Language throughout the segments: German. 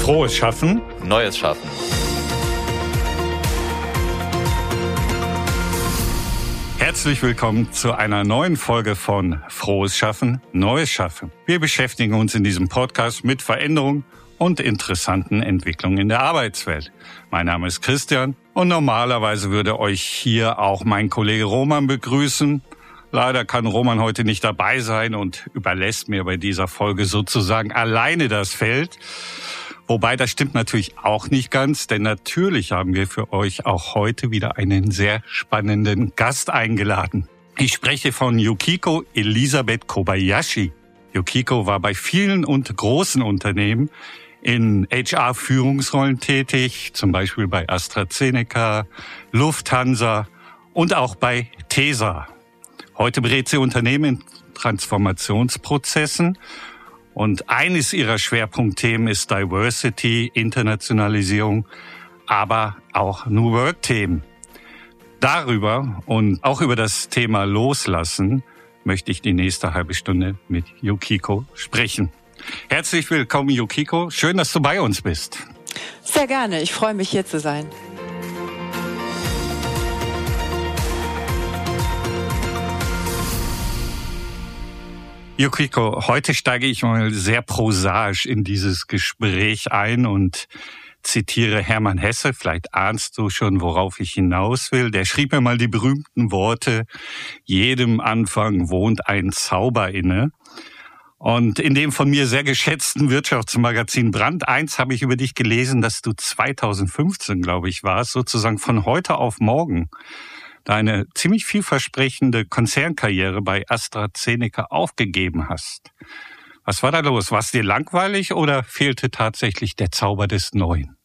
Frohes Schaffen. Neues Schaffen. Herzlich willkommen zu einer neuen Folge von Frohes Schaffen, Neues Schaffen. Wir beschäftigen uns in diesem Podcast mit Veränderungen und interessanten Entwicklungen in der Arbeitswelt. Mein Name ist Christian und normalerweise würde euch hier auch mein Kollege Roman begrüßen. Leider kann Roman heute nicht dabei sein und überlässt mir bei dieser Folge sozusagen alleine das Feld. Wobei das stimmt natürlich auch nicht ganz, denn natürlich haben wir für euch auch heute wieder einen sehr spannenden Gast eingeladen. Ich spreche von Yukiko Elisabeth Kobayashi. Yukiko war bei vielen und großen Unternehmen in HR-Führungsrollen tätig, zum Beispiel bei AstraZeneca, Lufthansa und auch bei TESA. Heute berät sie Unternehmen in Transformationsprozessen und eines ihrer Schwerpunktthemen ist Diversity, Internationalisierung, aber auch New Work-Themen. Darüber und auch über das Thema Loslassen möchte ich die nächste halbe Stunde mit Yukiko sprechen. Herzlich willkommen, Yukiko. Schön, dass du bei uns bist. Sehr gerne. Ich freue mich, hier zu sein. Yukiko, heute steige ich mal sehr prosaisch in dieses Gespräch ein und zitiere Hermann Hesse, vielleicht ahnst du schon, worauf ich hinaus will. Der schrieb mir mal die berühmten Worte, jedem Anfang wohnt ein Zauber inne. Und in dem von mir sehr geschätzten Wirtschaftsmagazin Brand 1 habe ich über dich gelesen, dass du 2015, glaube ich, warst, sozusagen von heute auf morgen deine ziemlich vielversprechende Konzernkarriere bei AstraZeneca aufgegeben hast. Was war da los? War es dir langweilig oder fehlte tatsächlich der Zauber des Neuen?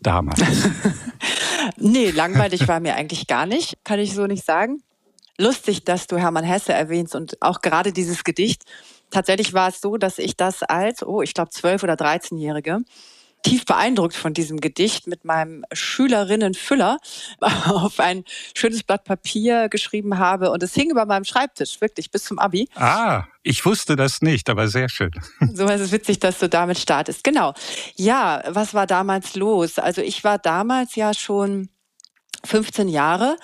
Damals. nee, langweilig war mir eigentlich gar nicht, kann ich so nicht sagen. Lustig, dass du Hermann Hesse erwähnst und auch gerade dieses Gedicht. Tatsächlich war es so, dass ich das als, oh, ich glaube, zwölf oder 13-Jährige tief beeindruckt von diesem Gedicht mit meinem Schülerinnen-Füller auf ein schönes Blatt Papier geschrieben habe und es hing über meinem Schreibtisch, wirklich bis zum Abi. Ah, ich wusste das nicht, aber sehr schön. So ist es witzig, dass du damit startest. Genau. Ja, was war damals los? Also ich war damals ja schon 15 Jahre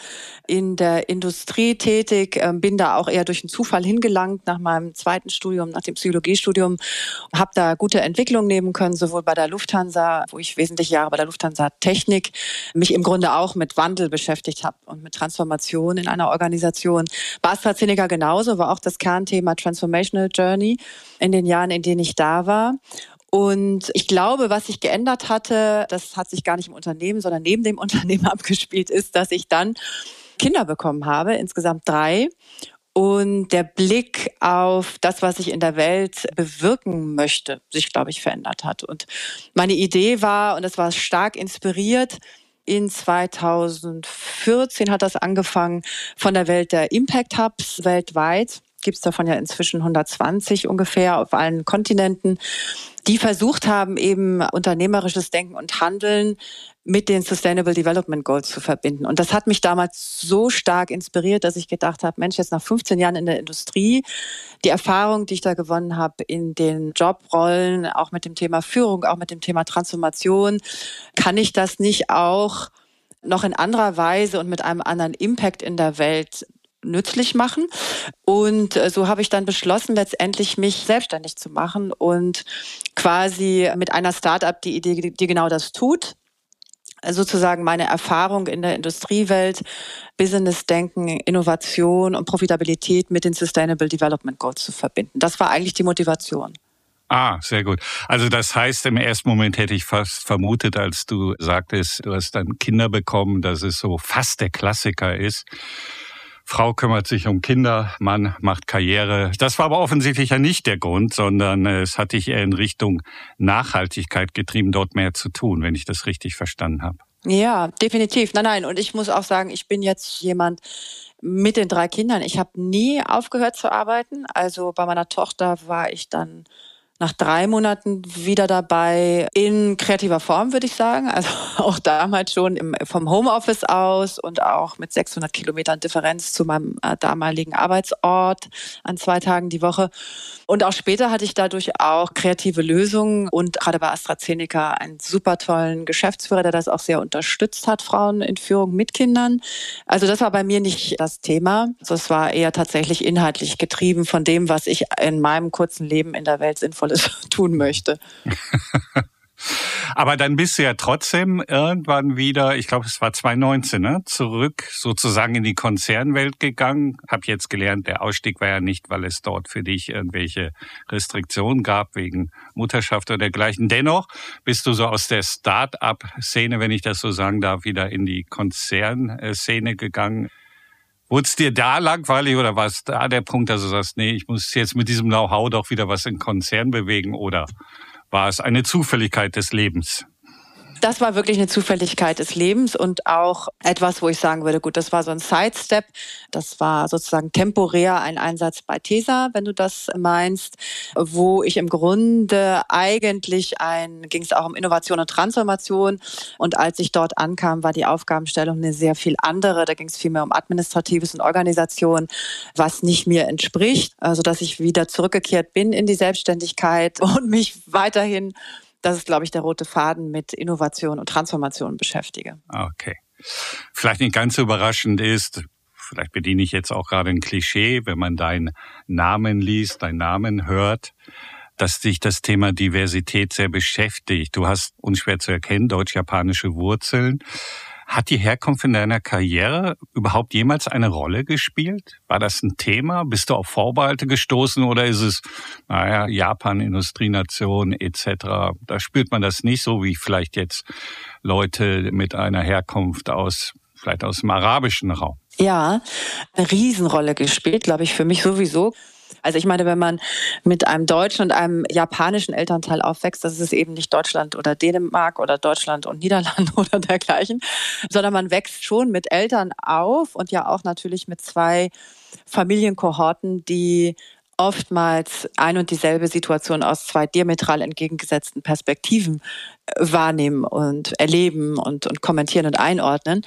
in der Industrie tätig, ähm, bin da auch eher durch einen Zufall hingelangt nach meinem zweiten Studium, nach dem Psychologiestudium, habe da gute Entwicklungen nehmen können, sowohl bei der Lufthansa, wo ich wesentlich Jahre bei der Lufthansa Technik mich im Grunde auch mit Wandel beschäftigt habe und mit Transformation in einer Organisation. Bei AstraZeneca genauso, war auch das Kernthema Transformational Journey in den Jahren, in denen ich da war. Und ich glaube, was sich geändert hatte, das hat sich gar nicht im Unternehmen, sondern neben dem Unternehmen abgespielt, ist, dass ich dann Kinder bekommen habe, insgesamt drei. Und der Blick auf das, was ich in der Welt bewirken möchte, sich, glaube ich, verändert hat. Und meine Idee war, und das war stark inspiriert, in 2014 hat das angefangen von der Welt der Impact Hubs weltweit gibt es davon ja inzwischen 120 ungefähr auf allen Kontinenten, die versucht haben, eben unternehmerisches Denken und Handeln mit den Sustainable Development Goals zu verbinden. Und das hat mich damals so stark inspiriert, dass ich gedacht habe, Mensch, jetzt nach 15 Jahren in der Industrie, die Erfahrung, die ich da gewonnen habe in den Jobrollen, auch mit dem Thema Führung, auch mit dem Thema Transformation, kann ich das nicht auch noch in anderer Weise und mit einem anderen Impact in der Welt nützlich machen. Und äh, so habe ich dann beschlossen, letztendlich mich selbstständig zu machen und quasi mit einer Start-up die Idee, die genau das tut, sozusagen meine Erfahrung in der Industriewelt, Business-Denken, Innovation und Profitabilität mit den Sustainable Development Goals zu verbinden. Das war eigentlich die Motivation. Ah, sehr gut. Also das heißt, im ersten Moment hätte ich fast vermutet, als du sagtest, du hast dann Kinder bekommen, dass es so fast der Klassiker ist. Frau kümmert sich um Kinder, Mann macht Karriere. Das war aber offensichtlich ja nicht der Grund, sondern es hat dich eher in Richtung Nachhaltigkeit getrieben, dort mehr zu tun, wenn ich das richtig verstanden habe. Ja, definitiv. Nein, nein. Und ich muss auch sagen, ich bin jetzt jemand mit den drei Kindern. Ich habe nie aufgehört zu arbeiten. Also bei meiner Tochter war ich dann nach drei Monaten wieder dabei in kreativer Form, würde ich sagen. Also auch damals schon im, vom Homeoffice aus und auch mit 600 Kilometern Differenz zu meinem äh, damaligen Arbeitsort an zwei Tagen die Woche. Und auch später hatte ich dadurch auch kreative Lösungen und gerade bei AstraZeneca einen super tollen Geschäftsführer, der das auch sehr unterstützt hat, Frauen in Führung mit Kindern. Also das war bei mir nicht das Thema. Also es war eher tatsächlich inhaltlich getrieben von dem, was ich in meinem kurzen Leben in der Welt Sinnvolles tun möchte. Aber dann bist du ja trotzdem irgendwann wieder, ich glaube, es war 2019, ne, zurück sozusagen in die Konzernwelt gegangen. Hab jetzt gelernt, der Ausstieg war ja nicht, weil es dort für dich irgendwelche Restriktionen gab wegen Mutterschaft oder dergleichen. Dennoch bist du so aus der Start-up-Szene, wenn ich das so sagen darf, wieder in die Konzernszene gegangen. Wurde es dir da langweilig oder war es da der Punkt, dass du sagst, nee, ich muss jetzt mit diesem Know-how doch wieder was in Konzern bewegen oder war es eine Zufälligkeit des Lebens? Das war wirklich eine Zufälligkeit des Lebens und auch etwas, wo ich sagen würde, gut, das war so ein Sidestep. Das war sozusagen temporär ein Einsatz bei TESA, wenn du das meinst, wo ich im Grunde eigentlich ein, ging es auch um Innovation und Transformation. Und als ich dort ankam, war die Aufgabenstellung eine sehr viel andere. Da ging es viel mehr um Administratives und Organisation, was nicht mir entspricht, also dass ich wieder zurückgekehrt bin in die Selbstständigkeit und mich weiterhin das ist, glaube ich, der rote Faden mit Innovation und Transformation beschäftige. Okay. Vielleicht nicht ganz so überraschend ist, vielleicht bediene ich jetzt auch gerade ein Klischee, wenn man deinen Namen liest, deinen Namen hört, dass dich das Thema Diversität sehr beschäftigt. Du hast unschwer zu erkennen deutsch-japanische Wurzeln. Hat die Herkunft in deiner Karriere überhaupt jemals eine Rolle gespielt? War das ein Thema? Bist du auf Vorbehalte gestoßen oder ist es, naja, Japan, Industrienation etc.? Da spürt man das nicht so wie vielleicht jetzt Leute mit einer Herkunft aus, vielleicht aus dem arabischen Raum. Ja, eine Riesenrolle gespielt, glaube ich, für mich sowieso. Also ich meine, wenn man mit einem deutschen und einem japanischen Elternteil aufwächst, das ist eben nicht Deutschland oder Dänemark oder Deutschland und Niederlande oder dergleichen, sondern man wächst schon mit Eltern auf und ja auch natürlich mit zwei Familienkohorten, die oftmals ein und dieselbe Situation aus zwei diametral entgegengesetzten Perspektiven äh, wahrnehmen und erleben und, und kommentieren und einordnen.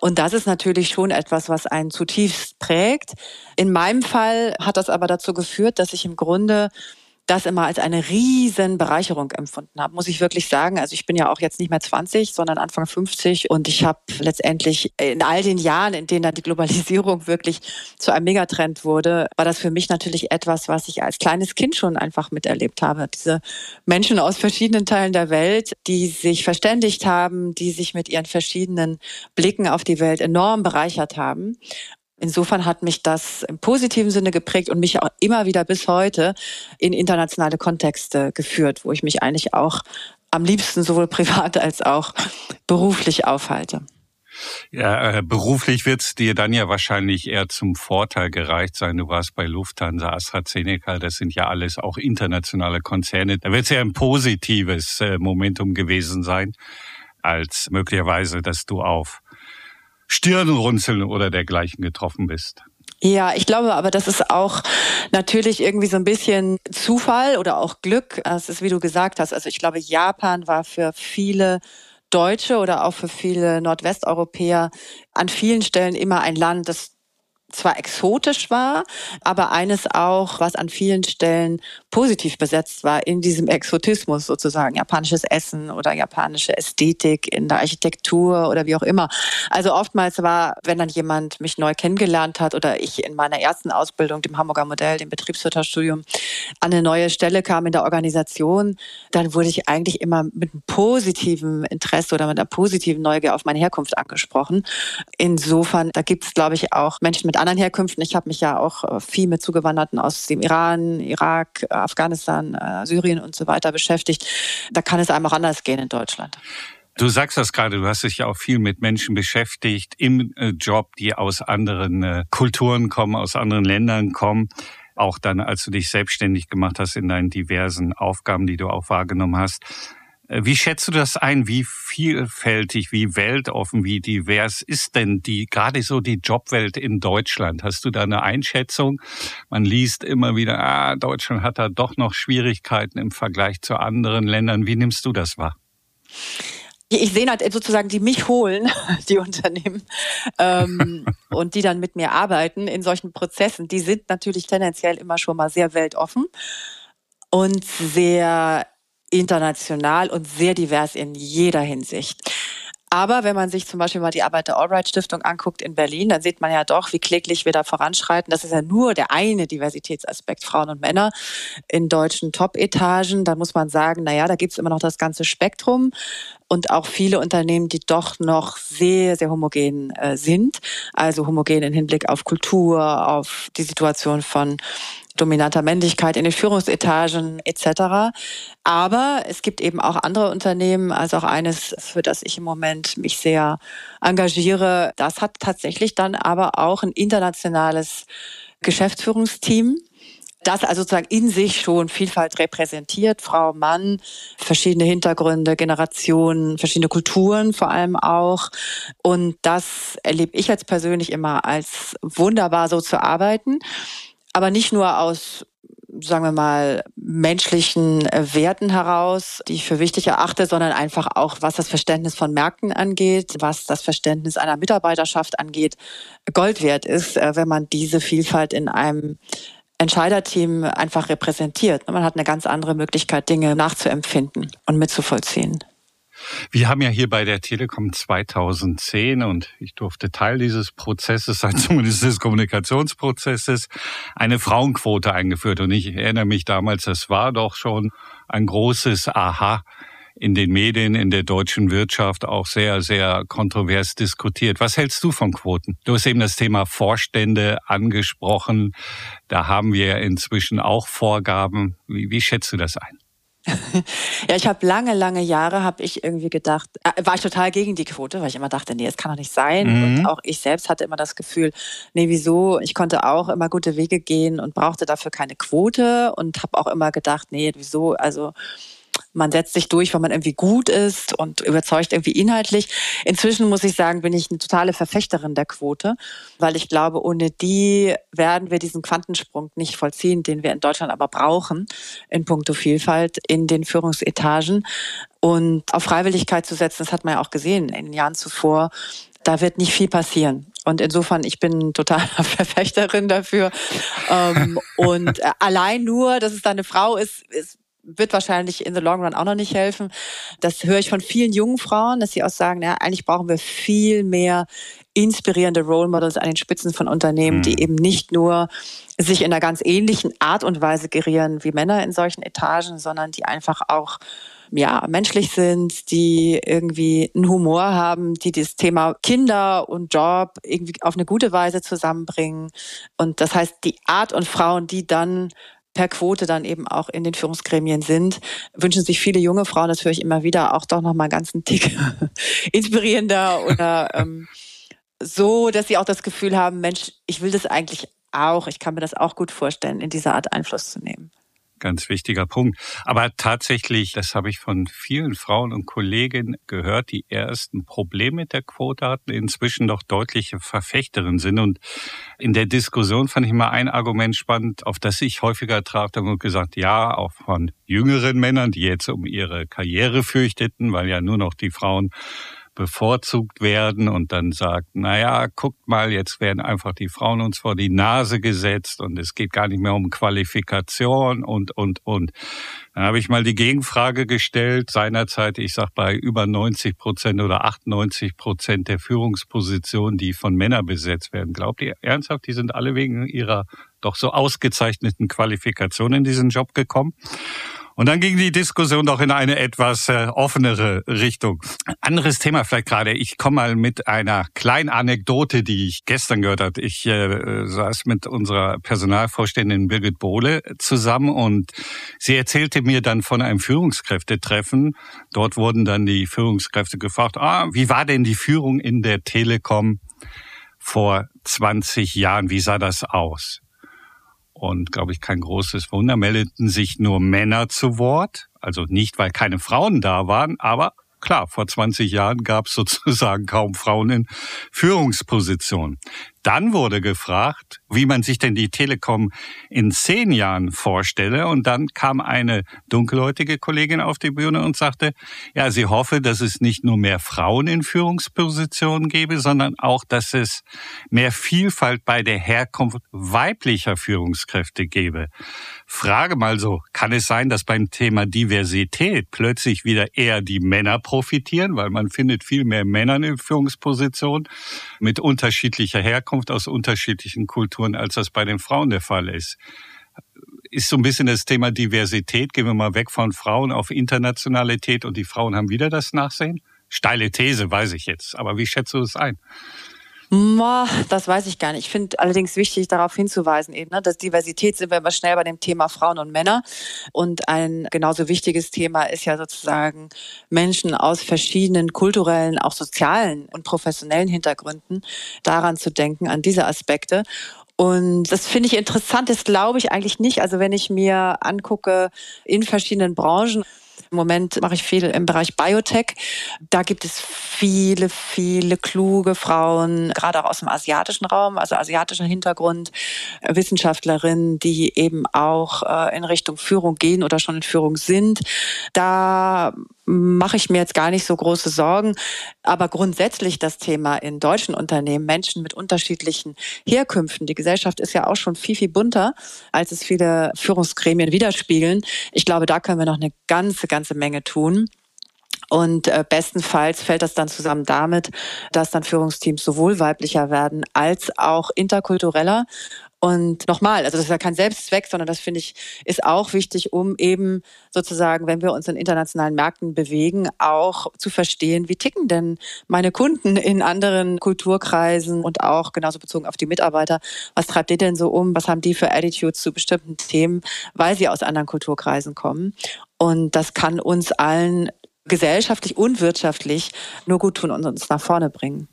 Und das ist natürlich schon etwas, was einen zutiefst prägt. In meinem Fall hat das aber dazu geführt, dass ich im Grunde das immer als eine riesen Bereicherung empfunden habe, muss ich wirklich sagen. Also ich bin ja auch jetzt nicht mehr 20, sondern Anfang 50 und ich habe letztendlich in all den Jahren, in denen dann die Globalisierung wirklich zu einem Megatrend wurde, war das für mich natürlich etwas, was ich als kleines Kind schon einfach miterlebt habe. Diese Menschen aus verschiedenen Teilen der Welt, die sich verständigt haben, die sich mit ihren verschiedenen Blicken auf die Welt enorm bereichert haben Insofern hat mich das im positiven Sinne geprägt und mich auch immer wieder bis heute in internationale Kontexte geführt, wo ich mich eigentlich auch am liebsten sowohl privat als auch beruflich aufhalte. Ja, äh, beruflich wird es dir dann ja wahrscheinlich eher zum Vorteil gereicht sein. Du warst bei Lufthansa, AstraZeneca, das sind ja alles auch internationale Konzerne. Da wird es ja ein positives äh, Momentum gewesen sein, als möglicherweise, dass du auf Stirnrunzeln oder dergleichen getroffen bist. Ja, ich glaube aber, das ist auch natürlich irgendwie so ein bisschen Zufall oder auch Glück. Es ist, wie du gesagt hast, also ich glaube, Japan war für viele Deutsche oder auch für viele Nordwesteuropäer an vielen Stellen immer ein Land, das zwar exotisch war, aber eines auch, was an vielen Stellen positiv besetzt war in diesem Exotismus sozusagen, japanisches Essen oder japanische Ästhetik in der Architektur oder wie auch immer. Also oftmals war, wenn dann jemand mich neu kennengelernt hat oder ich in meiner ersten Ausbildung, dem Hamburger Modell, dem Betriebswirtschaftsstudium, an eine neue Stelle kam in der Organisation, dann wurde ich eigentlich immer mit einem positiven Interesse oder mit einer positiven Neugier auf meine Herkunft angesprochen. Insofern, da gibt es, glaube ich, auch Menschen mit anderen Herkünften. Ich habe mich ja auch äh, viel mit Zugewanderten aus dem Iran, Irak, äh, Afghanistan, äh, Syrien und so weiter beschäftigt. Da kann es einem auch anders gehen in Deutschland. Du sagst das gerade, du hast dich ja auch viel mit Menschen beschäftigt im Job, die aus anderen Kulturen kommen, aus anderen Ländern kommen. Auch dann, als du dich selbstständig gemacht hast in deinen diversen Aufgaben, die du auch wahrgenommen hast. Äh, wie schätzt du das ein? Wie vielfältig, wie weltoffen, wie divers ist denn die, gerade so die Jobwelt in Deutschland? Hast du da eine Einschätzung? Man liest immer wieder, ah, Deutschland hat da doch noch Schwierigkeiten im Vergleich zu anderen Ländern. Wie nimmst du das wahr? Ich sehe halt sozusagen, die mich holen, die Unternehmen, ähm, und die dann mit mir arbeiten in solchen Prozessen, die sind natürlich tendenziell immer schon mal sehr weltoffen und sehr international und sehr divers in jeder Hinsicht. Aber wenn man sich zum Beispiel mal die Arbeit der Albright Stiftung anguckt in Berlin, dann sieht man ja doch, wie kläglich wir da voranschreiten. Das ist ja nur der eine Diversitätsaspekt, Frauen und Männer in deutschen Top-Etagen. Da muss man sagen, na ja, da gibt's immer noch das ganze Spektrum und auch viele Unternehmen, die doch noch sehr, sehr homogen äh, sind. Also homogen im Hinblick auf Kultur, auf die Situation von dominanter Männlichkeit in den Führungsetagen etc. Aber es gibt eben auch andere Unternehmen, also auch eines, für das ich im Moment mich sehr engagiere. Das hat tatsächlich dann aber auch ein internationales Geschäftsführungsteam das also sozusagen in sich schon Vielfalt repräsentiert, Frau, Mann, verschiedene Hintergründe, Generationen, verschiedene Kulturen vor allem auch. Und das erlebe ich jetzt persönlich immer als wunderbar so zu arbeiten aber nicht nur aus sagen wir mal, menschlichen äh, Werten heraus, die ich für wichtig erachte, sondern einfach auch, was das Verständnis von Märkten angeht, was das Verständnis einer Mitarbeiterschaft angeht, Gold wert ist, äh, wenn man diese Vielfalt in einem Entscheiderteam einfach repräsentiert. Man hat eine ganz andere Möglichkeit, Dinge nachzuempfinden und mitzuvollziehen. Wir haben ja hier bei der Telekom 2010 und ich durfte Teil dieses Prozesses sein, zumindest des Kommunikationsprozesses, eine Frauenquote eingeführt. Und ich erinnere mich damals, das war doch schon ein großes Aha in den Medien, in der deutschen Wirtschaft auch sehr, sehr kontrovers diskutiert. Was hältst du von Quoten? Du hast eben das Thema Vorstände angesprochen. Da haben wir inzwischen auch Vorgaben. Wie, wie schätzt du das ein? ja, ich habe lange, lange Jahre habe ich irgendwie gedacht, äh, war ich total gegen die Quote, weil ich immer dachte, nee, das kann doch nicht sein. Mhm. Und auch ich selbst hatte immer das Gefühl, nee, wieso? Ich konnte auch immer gute Wege gehen und brauchte dafür keine Quote und habe auch immer gedacht, nee, wieso? Also man setzt sich durch, weil man irgendwie gut ist und überzeugt irgendwie inhaltlich. Inzwischen muss ich sagen, bin ich eine totale Verfechterin der Quote, weil ich glaube, ohne die werden wir diesen Quantensprung nicht vollziehen, den wir in Deutschland aber brauchen in puncto Vielfalt in den Führungsetagen. Und auf Freiwilligkeit zu setzen, das hat man ja auch gesehen in den Jahren zuvor, da wird nicht viel passieren. Und insofern, ich bin total Verfechterin dafür. Ähm, und äh, allein nur, dass es da eine Frau ist, ist wird wahrscheinlich in the long run auch noch nicht helfen. Das höre ich von vielen jungen Frauen, dass sie auch sagen, ja, eigentlich brauchen wir viel mehr inspirierende Role Models an den Spitzen von Unternehmen, mhm. die eben nicht nur sich in einer ganz ähnlichen Art und Weise gerieren wie Männer in solchen Etagen, sondern die einfach auch ja, menschlich sind, die irgendwie einen Humor haben, die das Thema Kinder und Job irgendwie auf eine gute Weise zusammenbringen. Und das heißt, die Art und Frauen, die dann per Quote dann eben auch in den Führungsgremien sind, wünschen sich viele junge Frauen, das höre ich immer wieder, auch doch nochmal einen Tick inspirierender oder ähm, so, dass sie auch das Gefühl haben, Mensch, ich will das eigentlich auch, ich kann mir das auch gut vorstellen, in dieser Art Einfluss zu nehmen ganz wichtiger Punkt. Aber tatsächlich, das habe ich von vielen Frauen und Kolleginnen gehört, die ersten Probleme mit der Quote hatten, inzwischen doch deutliche Verfechterin sind. Und in der Diskussion fand ich mal ein Argument spannend, auf das ich häufiger traf, da wurde gesagt, ja, auch von jüngeren Männern, die jetzt um ihre Karriere fürchteten, weil ja nur noch die Frauen bevorzugt werden und dann sagt, na ja, guckt mal, jetzt werden einfach die Frauen uns vor die Nase gesetzt und es geht gar nicht mehr um Qualifikation und, und, und. Dann habe ich mal die Gegenfrage gestellt, seinerzeit, ich sag bei über 90 Prozent oder 98 Prozent der Führungspositionen, die von Männern besetzt werden. Glaubt ihr ernsthaft, die sind alle wegen ihrer doch so ausgezeichneten Qualifikation in diesen Job gekommen? Und dann ging die Diskussion doch in eine etwas äh, offenere Richtung. Anderes Thema vielleicht gerade. Ich komme mal mit einer kleinen Anekdote, die ich gestern gehört habe. Ich äh, saß mit unserer Personalvorständin Birgit Bohle zusammen und sie erzählte mir dann von einem Führungskräftetreffen. Dort wurden dann die Führungskräfte gefragt, ah, wie war denn die Führung in der Telekom vor 20 Jahren? Wie sah das aus? Und, glaube ich, kein großes Wunder, meldeten sich nur Männer zu Wort. Also nicht, weil keine Frauen da waren, aber klar, vor 20 Jahren gab es sozusagen kaum Frauen in Führungspositionen. Dann wurde gefragt, wie man sich denn die Telekom in zehn Jahren vorstelle. Und dann kam eine dunkelhäutige Kollegin auf die Bühne und sagte, ja, sie hoffe, dass es nicht nur mehr Frauen in Führungspositionen gäbe, sondern auch, dass es mehr Vielfalt bei der Herkunft weiblicher Führungskräfte gäbe. Frage mal so, kann es sein, dass beim Thema Diversität plötzlich wieder eher die Männer profitieren, weil man findet viel mehr Männer in Führungspositionen mit unterschiedlicher Herkunft aus unterschiedlichen Kulturen, als das bei den Frauen der Fall ist? Ist so ein bisschen das Thema Diversität. Gehen wir mal weg von Frauen auf Internationalität und die Frauen haben wieder das Nachsehen? Steile These, weiß ich jetzt. Aber wie schätzt du das ein? Das weiß ich gar nicht. Ich finde allerdings wichtig, darauf hinzuweisen, eben, ne, dass Diversität sind wir immer schnell bei dem Thema Frauen und Männer. Und ein genauso wichtiges Thema ist ja sozusagen Menschen aus verschiedenen kulturellen, auch sozialen und professionellen Hintergründen daran zu denken, an diese Aspekte. Und das finde ich interessant, das glaube ich eigentlich nicht. Also wenn ich mir angucke in verschiedenen Branchen, im Moment mache ich viel im Bereich Biotech. Da gibt es viele, viele kluge Frauen, gerade auch aus dem asiatischen Raum, also asiatischen Hintergrund, Wissenschaftlerinnen, die eben auch äh, in Richtung Führung gehen oder schon in Führung sind. Da mache ich mir jetzt gar nicht so große Sorgen. Aber grundsätzlich das Thema in deutschen Unternehmen, Menschen mit unterschiedlichen Herkünften. Die Gesellschaft ist ja auch schon viel, viel bunter, als es viele Führungsgremien widerspiegeln. Ich glaube, da können wir noch eine ganze, ganze Menge tun. Und äh, bestenfalls fällt das dann zusammen damit, dass dann Führungsteams sowohl weiblicher werden als auch interkultureller. Und nochmal, also das ist ja kein Selbstzweck, sondern das finde ich ist auch wichtig, um eben sozusagen, wenn wir uns in internationalen Märkten bewegen, auch zu verstehen, wie ticken denn meine Kunden in anderen Kulturkreisen und auch genauso bezogen auf die Mitarbeiter. Was treibt ihr denn so um? Was haben die für Attitudes zu bestimmten Themen, weil sie aus anderen Kulturkreisen kommen? Und das kann uns allen gesellschaftlich und wirtschaftlich nur gut tun und uns nach vorne bringen.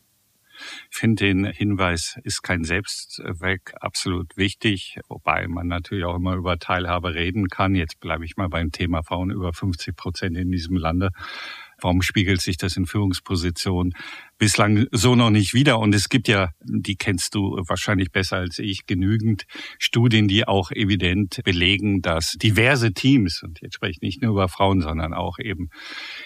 Ich finde den Hinweis ist kein Selbstzweck absolut wichtig, wobei man natürlich auch immer über Teilhabe reden kann. Jetzt bleibe ich mal beim Thema Frauen über 50 Prozent in diesem Lande. Warum spiegelt sich das in Führungspositionen bislang so noch nicht wieder? Und es gibt ja, die kennst du wahrscheinlich besser als ich, genügend Studien, die auch evident belegen, dass diverse Teams, und jetzt spreche ich nicht nur über Frauen, sondern auch eben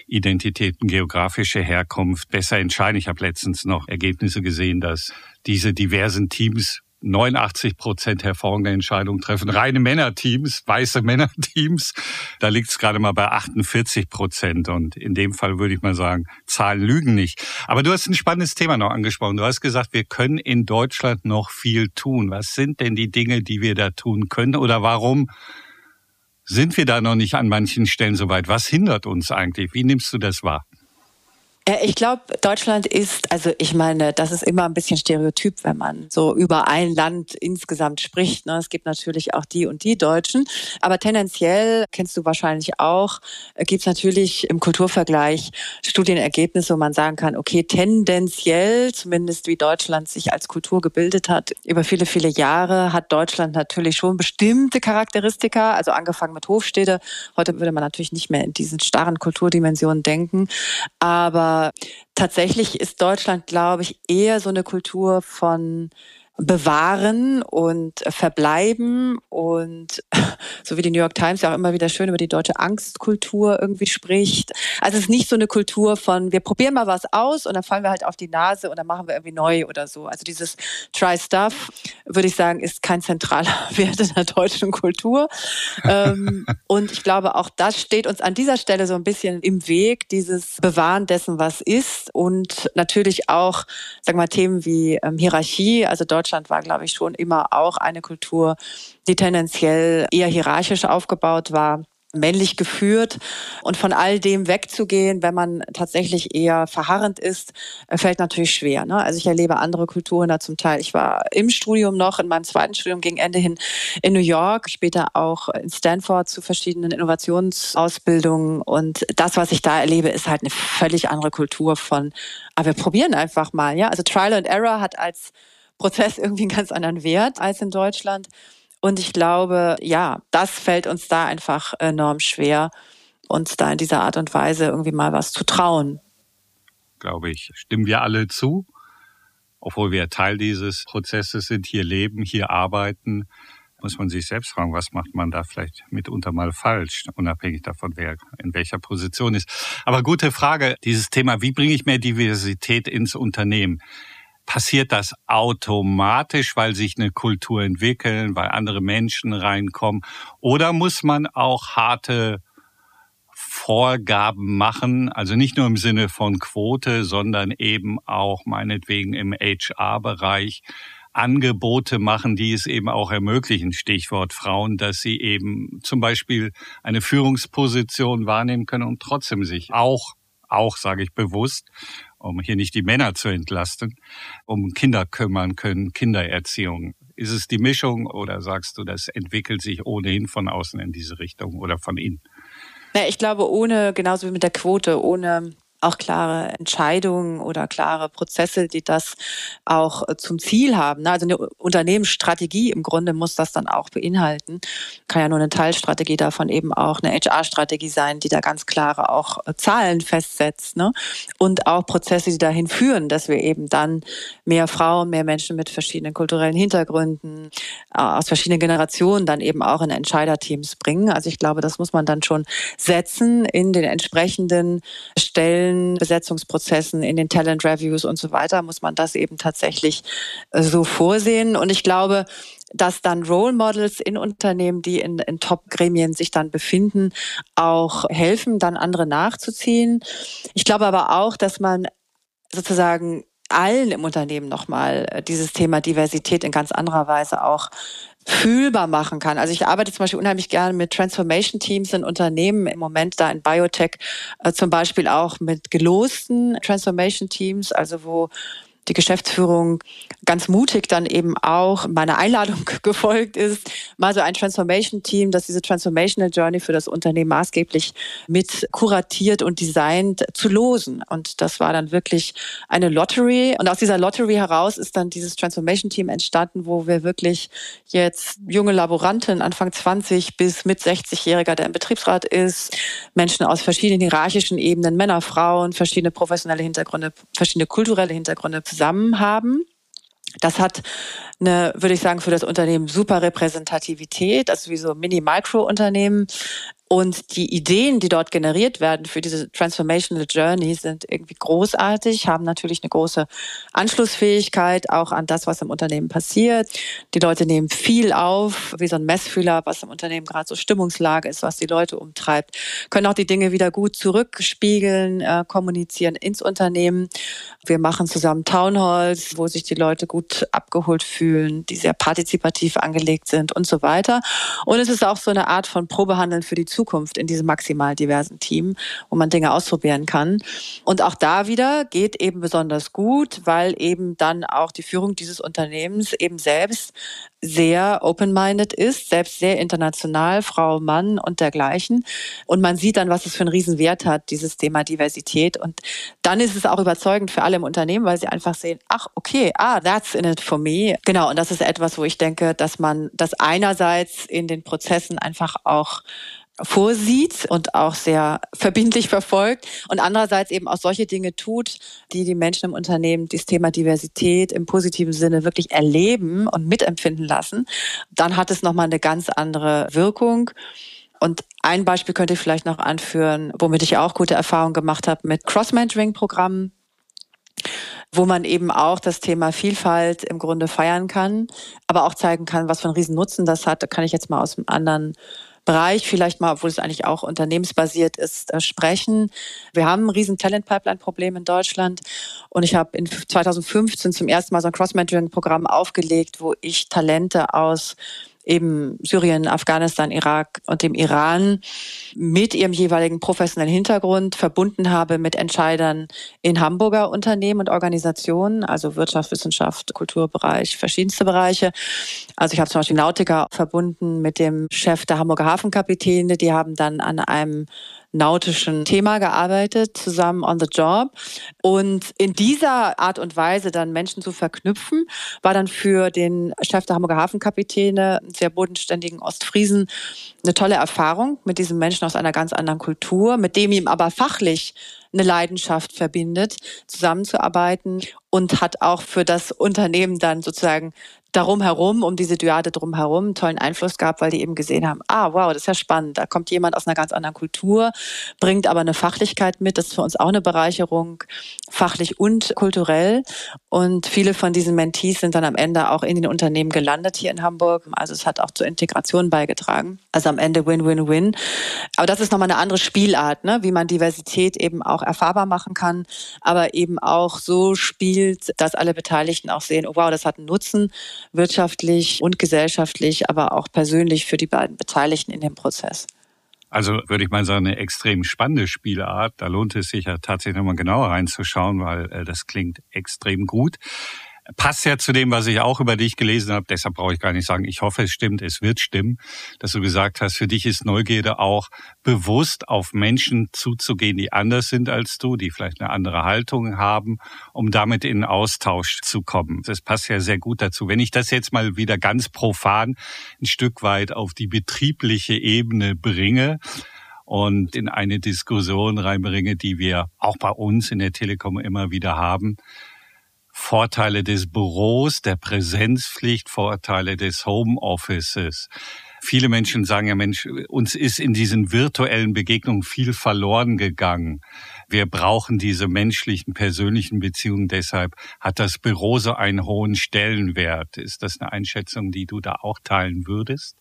Identitäten, geografische Herkunft besser entscheiden. Ich habe letztens noch Ergebnisse gesehen, dass diese diversen Teams 89 Prozent hervorragende Entscheidungen treffen. Reine Männerteams, weiße Männerteams, da liegt es gerade mal bei 48 Prozent. Und in dem Fall würde ich mal sagen, Zahlen lügen nicht. Aber du hast ein spannendes Thema noch angesprochen. Du hast gesagt, wir können in Deutschland noch viel tun. Was sind denn die Dinge, die wir da tun können? Oder warum sind wir da noch nicht an manchen Stellen so weit? Was hindert uns eigentlich? Wie nimmst du das wahr? Ja, ich glaube, Deutschland ist, also ich meine, das ist immer ein bisschen stereotyp, wenn man so über ein Land insgesamt spricht. Ne? Es gibt natürlich auch die und die Deutschen, aber tendenziell, kennst du wahrscheinlich auch, gibt es natürlich im Kulturvergleich Studienergebnisse, wo man sagen kann, okay, tendenziell, zumindest wie Deutschland sich als Kultur gebildet hat, über viele, viele Jahre hat Deutschland natürlich schon bestimmte Charakteristika, also angefangen mit Hofstädte. Heute würde man natürlich nicht mehr in diesen starren Kulturdimensionen denken, aber tatsächlich ist Deutschland, glaube ich, eher so eine Kultur von bewahren und verbleiben und so wie die New York Times ja auch immer wieder schön über die deutsche Angstkultur irgendwie spricht. Also es ist nicht so eine Kultur von, wir probieren mal was aus und dann fallen wir halt auf die Nase und dann machen wir irgendwie neu oder so. Also dieses Try Stuff, würde ich sagen, ist kein zentraler Wert in der deutschen Kultur. Ähm, und ich glaube, auch das steht uns an dieser Stelle so ein bisschen im Weg, dieses Bewahren dessen, was ist und natürlich auch, sagen wir mal, Themen wie ähm, Hierarchie. Also Deutschland war, glaube ich, schon immer auch eine Kultur, die tendenziell eher hierarchisch aufgebaut war männlich geführt und von all dem wegzugehen, wenn man tatsächlich eher verharrend ist, äh, fällt natürlich schwer. Ne? Also ich erlebe andere Kulturen da zum Teil. Ich war im Studium noch, in meinem zweiten Studium gegen Ende hin in New York, später auch in Stanford zu verschiedenen Innovationsausbildungen und das, was ich da erlebe, ist halt eine völlig andere Kultur von, aber wir probieren einfach mal. Ja, also Trial and Error hat als Prozess irgendwie einen ganz anderen Wert als in Deutschland. Und ich glaube, ja, das fällt uns da einfach enorm schwer. uns da in dieser Art und Weise irgendwie mal was zu trauen. Glaube ich, stimmen wir alle zu, obwohl wir Teil dieses Prozesses sind, hier leben, hier arbeiten muss man sich selbst fragen, was macht man da vielleicht mitunter mal falsch, unabhängig davon, wer in welcher Position ist. Aber gute Frage, dieses Thema, wie bringe ich mehr Diversität ins Unternehmen? Passiert das automatisch, weil sich eine Kultur entwickeln, weil andere Menschen reinkommen? Oder muss man auch harte Vorgaben machen, also nicht nur im Sinne von Quote, sondern eben auch meinetwegen im HR-Bereich, Angebote machen, die es eben auch ermöglichen, Stichwort Frauen, dass sie eben zum Beispiel eine Führungsposition wahrnehmen können und trotzdem sich auch, auch sage ich bewusst, um hier nicht die Männer zu entlasten, um Kinder kümmern können, Kindererziehung. Ist es die Mischung oder sagst du, das entwickelt sich ohnehin von außen in diese Richtung oder von innen? Ja, ich glaube, ohne, genauso wie mit der Quote, ohne auch klare Entscheidungen oder klare Prozesse, die das auch äh, zum Ziel haben. Also eine Unternehmensstrategie im Grunde muss das dann auch beinhalten. Kann ja nur eine Teilstrategie davon eben auch eine HR-Strategie sein, die da ganz klare auch äh, Zahlen festsetzt. Ne? Und auch Prozesse, die dahin führen, dass wir eben dann mehr Frauen, mehr Menschen mit verschiedenen kulturellen Hintergründen, äh, aus verschiedenen Generationen dann eben auch in Entscheiderteams bringen. Also ich glaube, das muss man dann schon setzen in den entsprechenden Stellen, vielen Besetzungsprozessen, in den Talent Reviews und so weiter, muss man das eben tatsächlich äh, so vorsehen. Und ich glaube, dass dann Role Models in Unternehmen, die in, in Top-Gremien sich dann befinden, auch helfen, dann andere nachzuziehen. Ich glaube aber auch, dass man sozusagen allen im Unternehmen nochmal äh, dieses Thema Diversität in ganz anderer Weise auch fühlbar machen kann. Also ich arbeite zum Beispiel unheimlich gerne mit Transformation Teams in Unternehmen, im Moment da in Biotech äh, zum Beispiel auch mit gelosten Transformation Teams, also wo die Geschäftsführung ganz mutig dann eben auch meiner Einladung gefolgt ist, mal so ein Transformation-Team, das diese Transformational Journey für das Unternehmen maßgeblich mit kuratiert und designt zu losen. Und das war dann wirklich eine Lottery. Und aus dieser Lottery heraus ist dann dieses Transformation-Team entstanden, wo wir wirklich jetzt junge Laboranten, Anfang 20 bis mit 60-Jähriger, der im Betriebsrat ist, Menschen aus verschiedenen hierarchischen Ebenen, Männer, Frauen, verschiedene professionelle Hintergründe, verschiedene kulturelle Hintergründe zusammen haben. Das hat eine, würde ich sagen, für das Unternehmen super Repräsentativität, also wie so Mini-Micro-Unternehmen. Und die Ideen, die dort generiert werden für diese Transformational Journey, sind irgendwie großartig, haben natürlich eine große Anschlussfähigkeit auch an das, was im Unternehmen passiert. Die Leute nehmen viel auf, wie so ein Messfühler, was im Unternehmen gerade so Stimmungslage ist, was die Leute umtreibt, können auch die Dinge wieder gut zurückspiegeln, äh, kommunizieren ins Unternehmen. Wir machen zusammen Townhalls, wo sich die Leute gut abgeholt fühlen, die sehr partizipativ angelegt sind und so weiter. Und es ist auch so eine Art von Probehandeln für die in diesem maximal diversen Team, wo man Dinge ausprobieren kann. Und auch da wieder geht eben besonders gut, weil eben dann auch die Führung dieses Unternehmens eben selbst sehr open-minded ist, selbst sehr international, Frau, Mann und dergleichen. Und man sieht dann, was es für einen Riesenwert hat, dieses Thema Diversität. Und dann ist es auch überzeugend für alle im Unternehmen, weil sie einfach sehen, ach, okay, ah, that's in it for me. Genau, und das ist etwas, wo ich denke, dass man das einerseits in den Prozessen einfach auch vorsieht und auch sehr verbindlich verfolgt und andererseits eben auch solche Dinge tut, die die Menschen im Unternehmen das Thema Diversität im positiven Sinne wirklich erleben und mitempfinden lassen, dann hat es nochmal eine ganz andere Wirkung. Und ein Beispiel könnte ich vielleicht noch anführen, womit ich auch gute Erfahrungen gemacht habe mit Cross-Mentoring-Programmen wo man eben auch das Thema Vielfalt im Grunde feiern kann, aber auch zeigen kann, was für einen riesen Nutzen das hat. Da kann ich jetzt mal aus einem anderen Bereich vielleicht mal, obwohl es eigentlich auch unternehmensbasiert ist, äh, sprechen. Wir haben ein riesen Talent-Pipeline-Problem in Deutschland und ich habe in 2015 zum ersten Mal so ein Cross-Mentoring-Programm aufgelegt, wo ich Talente aus eben Syrien, Afghanistan, Irak und dem Iran mit ihrem jeweiligen professionellen Hintergrund verbunden habe mit Entscheidern in Hamburger Unternehmen und Organisationen, also Wirtschaft, Wissenschaft, Kulturbereich, verschiedenste Bereiche. Also ich habe zum Beispiel Nautiker verbunden mit dem Chef der Hamburger Hafenkapitäne. Die haben dann an einem nautischen Thema gearbeitet, zusammen on the job. Und in dieser Art und Weise dann Menschen zu verknüpfen, war dann für den Chef der Hamburger Hafenkapitäne, sehr bodenständigen Ostfriesen, eine tolle Erfahrung mit diesem Menschen aus einer ganz anderen Kultur, mit dem ihm aber fachlich eine Leidenschaft verbindet, zusammenzuarbeiten und hat auch für das Unternehmen dann sozusagen darum herum, um diese Dyade drum herum, einen tollen Einfluss gehabt, weil die eben gesehen haben, ah, wow, das ist ja spannend. Da kommt jemand aus einer ganz anderen Kultur, bringt aber eine Fachlichkeit mit. Das ist für uns auch eine Bereicherung, fachlich und kulturell. Und viele von diesen Mentees sind dann am Ende auch in den Unternehmen gelandet hier in Hamburg. Also es hat auch zur Integration beigetragen. Also am Ende Win-Win-Win. Aber das ist nochmal eine andere Spielart, ne? wie man Diversität eben auch erfahrbar machen kann, aber eben auch so spielt, dass alle Beteiligten auch sehen, oh wow, das hat einen Nutzen wirtschaftlich und gesellschaftlich, aber auch persönlich für die beiden Beteiligten in dem Prozess. Also würde ich mal sagen, eine extrem spannende Spielart. Da lohnt es sich ja tatsächlich nochmal genauer reinzuschauen, weil äh, das klingt extrem gut passt ja zu dem, was ich auch über dich gelesen habe. Deshalb brauche ich gar nicht sagen, ich hoffe, es stimmt, es wird stimmen, dass du gesagt hast, für dich ist Neugierde auch bewusst auf Menschen zuzugehen, die anders sind als du, die vielleicht eine andere Haltung haben, um damit in Austausch zu kommen. Das passt ja sehr gut dazu. Wenn ich das jetzt mal wieder ganz profan ein Stück weit auf die betriebliche Ebene bringe, und in eine Diskussion reinbringe, die wir auch bei uns in der Telekom immer wieder haben, Vorteile des Büros, der Präsenzpflicht, Vorteile des Homeoffices. Viele Menschen sagen ja, Mensch, uns ist in diesen virtuellen Begegnungen viel verloren gegangen. Wir brauchen diese menschlichen, persönlichen Beziehungen. Deshalb hat das Büro so einen hohen Stellenwert. Ist das eine Einschätzung, die du da auch teilen würdest?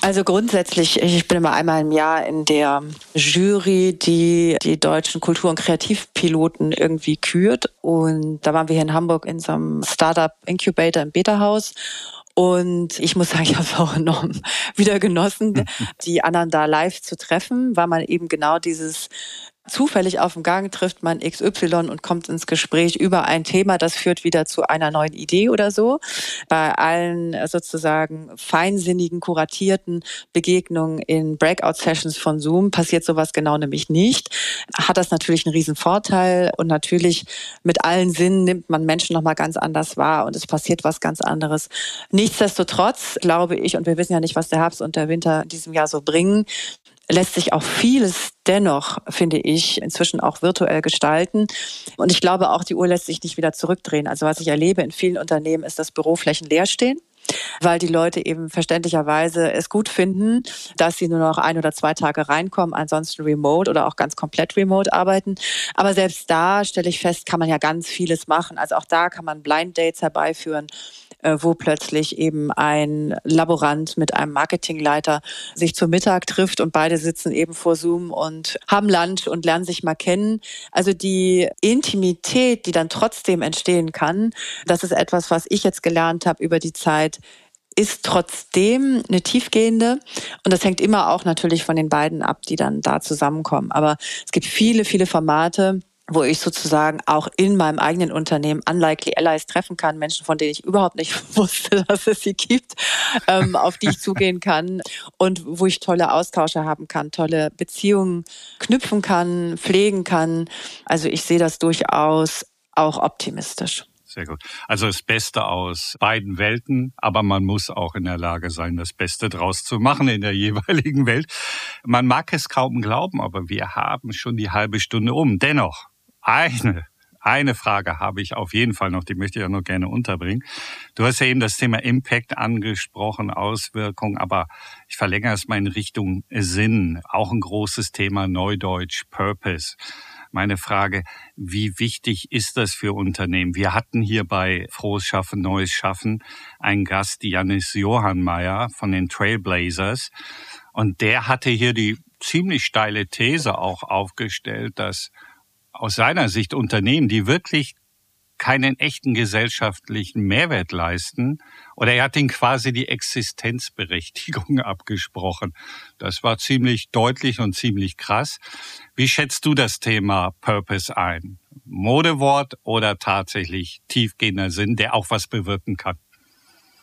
Also grundsätzlich, ich bin immer einmal im Jahr in der Jury, die die deutschen Kultur- und Kreativpiloten irgendwie kürt. Und da waren wir hier in Hamburg in so einem Startup Incubator im Beta-Haus. Und ich muss sagen, ich habe es auch enorm wieder genossen, die anderen da live zu treffen, weil man eben genau dieses Zufällig auf dem Gang trifft man XY und kommt ins Gespräch über ein Thema, das führt wieder zu einer neuen Idee oder so. Bei allen äh, sozusagen feinsinnigen, kuratierten Begegnungen in Breakout-Sessions von Zoom passiert sowas genau nämlich nicht. Hat das natürlich einen riesen Vorteil und natürlich mit allen Sinnen nimmt man Menschen nochmal ganz anders wahr und es passiert was ganz anderes. Nichtsdestotrotz glaube ich, und wir wissen ja nicht, was der Herbst und der Winter in diesem Jahr so bringen, lässt sich auch vieles dennoch, finde ich, inzwischen auch virtuell gestalten. Und ich glaube auch, die Uhr lässt sich nicht wieder zurückdrehen. Also was ich erlebe in vielen Unternehmen ist, dass Büroflächen leer stehen weil die Leute eben verständlicherweise es gut finden, dass sie nur noch ein oder zwei Tage reinkommen, ansonsten remote oder auch ganz komplett remote arbeiten. Aber selbst da stelle ich fest, kann man ja ganz vieles machen. Also auch da kann man Blind Dates herbeiführen äh, wo plötzlich eben ein Laborant mit einem Marketingleiter sich zum Mittag trifft und beide sitzen eben vor Zoom und haben Lunch und lernen sich mal kennen. Also die Intimität, die dann trotzdem entstehen kann, das ist etwas, was ich jetzt gelernt habe über die Zeit, ist trotzdem eine tiefgehende. Und das hängt immer auch natürlich von den beiden ab, die dann da zusammenkommen. Aber es gibt viele, viele Formate, wo ich sozusagen auch in meinem eigenen Unternehmen unlikely allies treffen kann, Menschen, von denen ich überhaupt nicht wusste, dass es sie gibt, ähm, auf die ich zugehen kann und wo ich tolle Austausche haben kann, tolle Beziehungen knüpfen kann, pflegen kann. Also ich sehe das durchaus auch optimistisch. Sehr gut. Also das Beste aus beiden Welten, aber man muss auch in der Lage sein, das Beste draus zu machen in der jeweiligen Welt. Man mag es kaum glauben, aber wir haben schon die halbe Stunde um. Dennoch, eine, eine Frage habe ich auf jeden Fall noch, die möchte ich auch noch gerne unterbringen. Du hast ja eben das Thema Impact angesprochen, Auswirkungen, aber ich verlängere es mal in Richtung Sinn. Auch ein großes Thema Neudeutsch, Purpose. Meine Frage, wie wichtig ist das für Unternehmen? Wir hatten hier bei Frohes Schaffen, Neues Schaffen einen Gast, Janis Johannmeier von den Trailblazers. Und der hatte hier die ziemlich steile These auch aufgestellt, dass aus seiner Sicht Unternehmen, die wirklich keinen echten gesellschaftlichen Mehrwert leisten, oder er hat ihnen quasi die Existenzberechtigung abgesprochen. Das war ziemlich deutlich und ziemlich krass. Wie schätzt du das Thema Purpose ein? Modewort oder tatsächlich tiefgehender Sinn, der auch was bewirken kann?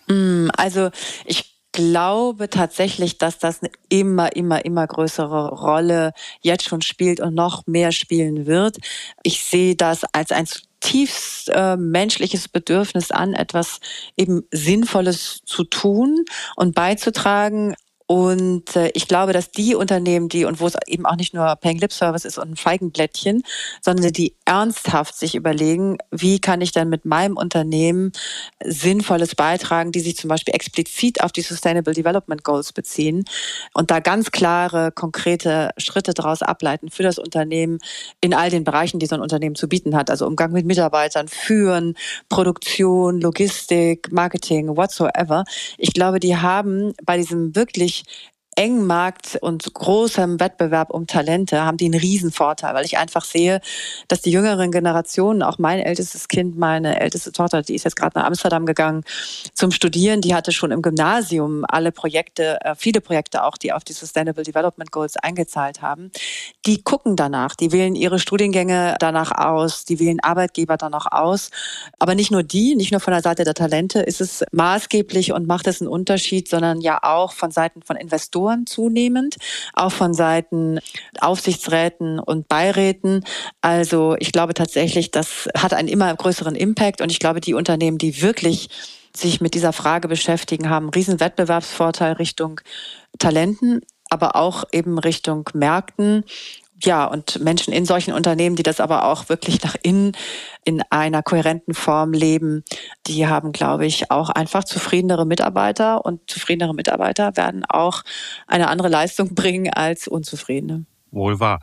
Mm, also ich glaube tatsächlich, dass das eine immer, immer, immer größere Rolle jetzt schon spielt und noch mehr spielen wird. Ich sehe das als ein tiefst äh, menschliches Bedürfnis an, etwas eben Sinnvolles zu tun und beizutragen und äh, ich glaube, dass die Unternehmen, die und wo es eben auch nicht nur Paying Lip Service ist und ein Feigenblättchen, sondern die ernsthaft sich überlegen, wie kann ich dann mit meinem Unternehmen Sinnvolles beitragen, die sich zum Beispiel explizit auf die Sustainable Development Goals beziehen und da ganz klare, konkrete Schritte daraus ableiten für das Unternehmen in all den Bereichen, die so ein Unternehmen zu bieten hat. Also Umgang mit Mitarbeitern, Führen, Produktion, Logistik, Marketing, whatsoever. Ich glaube, die haben bei diesem wirklich much. Engen Markt und großem Wettbewerb um Talente haben die einen Riesenvorteil, weil ich einfach sehe, dass die jüngeren Generationen, auch mein ältestes Kind, meine älteste Tochter, die ist jetzt gerade nach Amsterdam gegangen zum Studieren, die hatte schon im Gymnasium alle Projekte, äh, viele Projekte auch, die auf die Sustainable Development Goals eingezahlt haben. Die gucken danach, die wählen ihre Studiengänge danach aus, die wählen Arbeitgeber danach aus. Aber nicht nur die, nicht nur von der Seite der Talente ist es maßgeblich und macht es einen Unterschied, sondern ja auch von Seiten von Investoren Investoren zunehmend, auch von Seiten Aufsichtsräten und Beiräten. Also ich glaube tatsächlich, das hat einen immer größeren Impact und ich glaube, die Unternehmen, die wirklich sich mit dieser Frage beschäftigen, haben einen riesen Wettbewerbsvorteil Richtung Talenten, aber auch eben Richtung Märkten ja, und Menschen in solchen Unternehmen, die das aber auch wirklich nach innen in einer kohärenten Form leben, die haben, glaube ich, auch einfach zufriedenere Mitarbeiter und zufriedenere Mitarbeiter werden auch eine andere Leistung bringen als unzufriedene. Wohl wahr.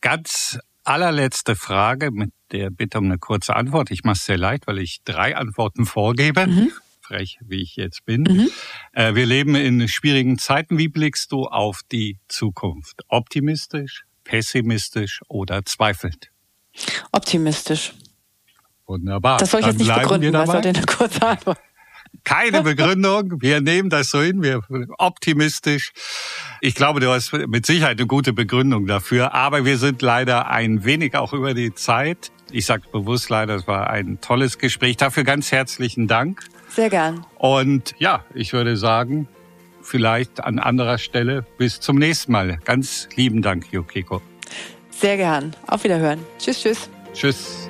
Ganz allerletzte Frage mit der Bitte um eine kurze Antwort. Ich mache es sehr leicht, weil ich drei Antworten vorgebe. Mhm frech, wie ich jetzt bin. Mhm. Äh, wir leben in schwierigen Zeiten. Wie blickst du auf die Zukunft? Optimistisch, pessimistisch oder zweifelnd? Optimistisch. Wunderbar. Das soll ich Dann jetzt nicht begründen, was war denn eine kurze Antwort? Keine Begründung. Wir nehmen das so hin. Wir optimistisch. Ich glaube, du hast mit Sicherheit eine gute Begründung dafür. Aber wir sind leider ein wenig auch über die Zeit. Ich sage bewusst leider, es war ein tolles Gespräch. Dafür ganz herzlichen Dank. Sehr gern. Und ja, ich würde sagen, vielleicht an anderer Stelle. Bis zum nächsten Mal. Ganz lieben Dank, Yukiko. Sehr gern. Auf Wiederhören. Tschüss, tschüss. Tschüss.